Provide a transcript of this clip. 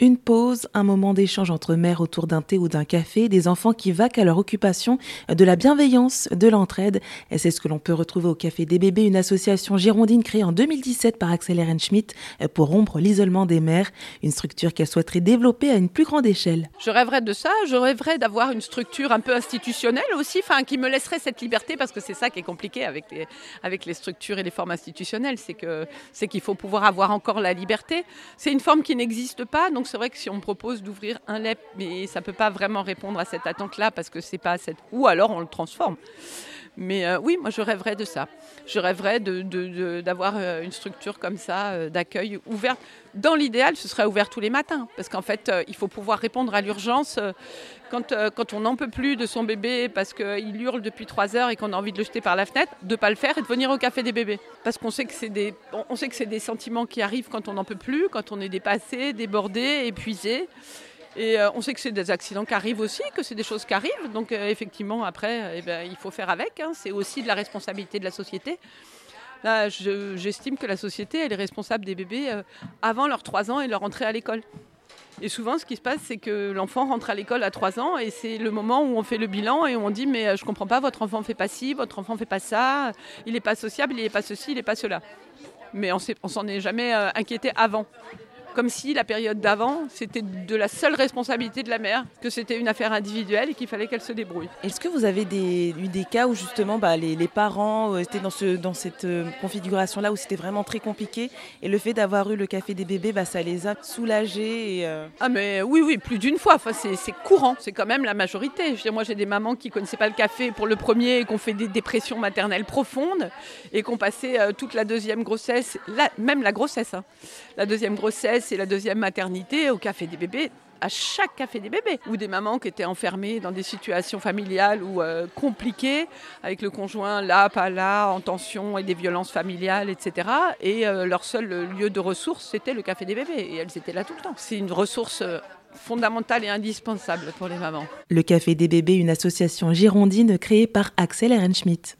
Une pause, un moment d'échange entre mères autour d'un thé ou d'un café, des enfants qui vaquent à leur occupation, de la bienveillance, de l'entraide. Et c'est ce que l'on peut retrouver au Café des bébés, une association girondine créée en 2017 par Axel Ehrenschmidt pour rompre l'isolement des mères, une structure qu'elle souhaiterait développer à une plus grande échelle. Je rêverais de ça, je rêverais d'avoir une structure un peu institutionnelle aussi, enfin qui me laisserait cette liberté parce que c'est ça qui est compliqué avec les, structures et les formes institutionnelles, c'est qu'il faut pouvoir avoir encore la liberté. C'est une forme qui n'existe pas, c'est vrai que si on propose d'ouvrir un LEP, mais ça ne peut pas vraiment répondre à cette attente-là parce que c'est pas cette. Ou alors on le transforme. Mais euh, oui, moi je rêverais de ça. Je rêverais d'avoir euh, une structure comme ça, euh, d'accueil ouverte. Dans l'idéal, ce serait ouvert tous les matins, parce qu'en fait, il faut pouvoir répondre à l'urgence quand, on n'en peut plus de son bébé parce qu'il hurle depuis trois heures et qu'on a envie de le jeter par la fenêtre, de ne pas le faire et de venir au café des bébés. Parce qu'on sait que c'est des, sait que c'est des sentiments qui arrivent quand on n'en peut plus, quand on est dépassé, débordé, épuisé. Et euh, on sait que c'est des accidents qui arrivent aussi, que c'est des choses qui arrivent. Donc euh, effectivement, après, eh ben, il faut faire avec. Hein. C'est aussi de la responsabilité de la société. Là, j'estime que la société, elle est responsable des bébés euh, avant leurs 3 ans et leur entrée à l'école. Et souvent, ce qui se passe, c'est que l'enfant rentre à l'école à 3 ans et c'est le moment où on fait le bilan et on dit Mais je ne comprends pas, votre enfant ne fait pas ci, votre enfant ne fait pas ça, il n'est pas sociable, il n'est pas ceci, il n'est pas cela. Mais on s'en est jamais inquiété avant comme si la période d'avant, c'était de la seule responsabilité de la mère, que c'était une affaire individuelle et qu'il fallait qu'elle se débrouille. Est-ce que vous avez eu des cas où justement bah, les, parents euh, étaient dans, ce, dans cette euh, configuration-là où c'était vraiment très compliqué et le fait d'avoir eu le café des bébés, bah, ça les a soulagés euh, Ah mais oui, oui, plus d'une fois. Enfin, c'est courant, c'est quand même la majorité. Je moi j'ai des mamans qui ne connaissaient pas le café pour le premier et qui ont fait des dépressions maternelles profondes et qui ont passé toute la deuxième grossesse, même la grossesse, hein. la deuxième grossesse c'est la deuxième maternité au Café des bébés à chaque café des bébés, ou des mamans qui étaient enfermées dans des situations familiales ou euh, compliquées, avec le conjoint là, pas là, en tension et des violences familiales, etc. Et euh, leur seul lieu de ressources, c'était le café des bébés, et elles étaient là tout le temps. C'est une ressource euh, fondamentale et indispensable pour les mamans. Le Café des bébés, une association girondine créée par Axel Ehrenschmidt.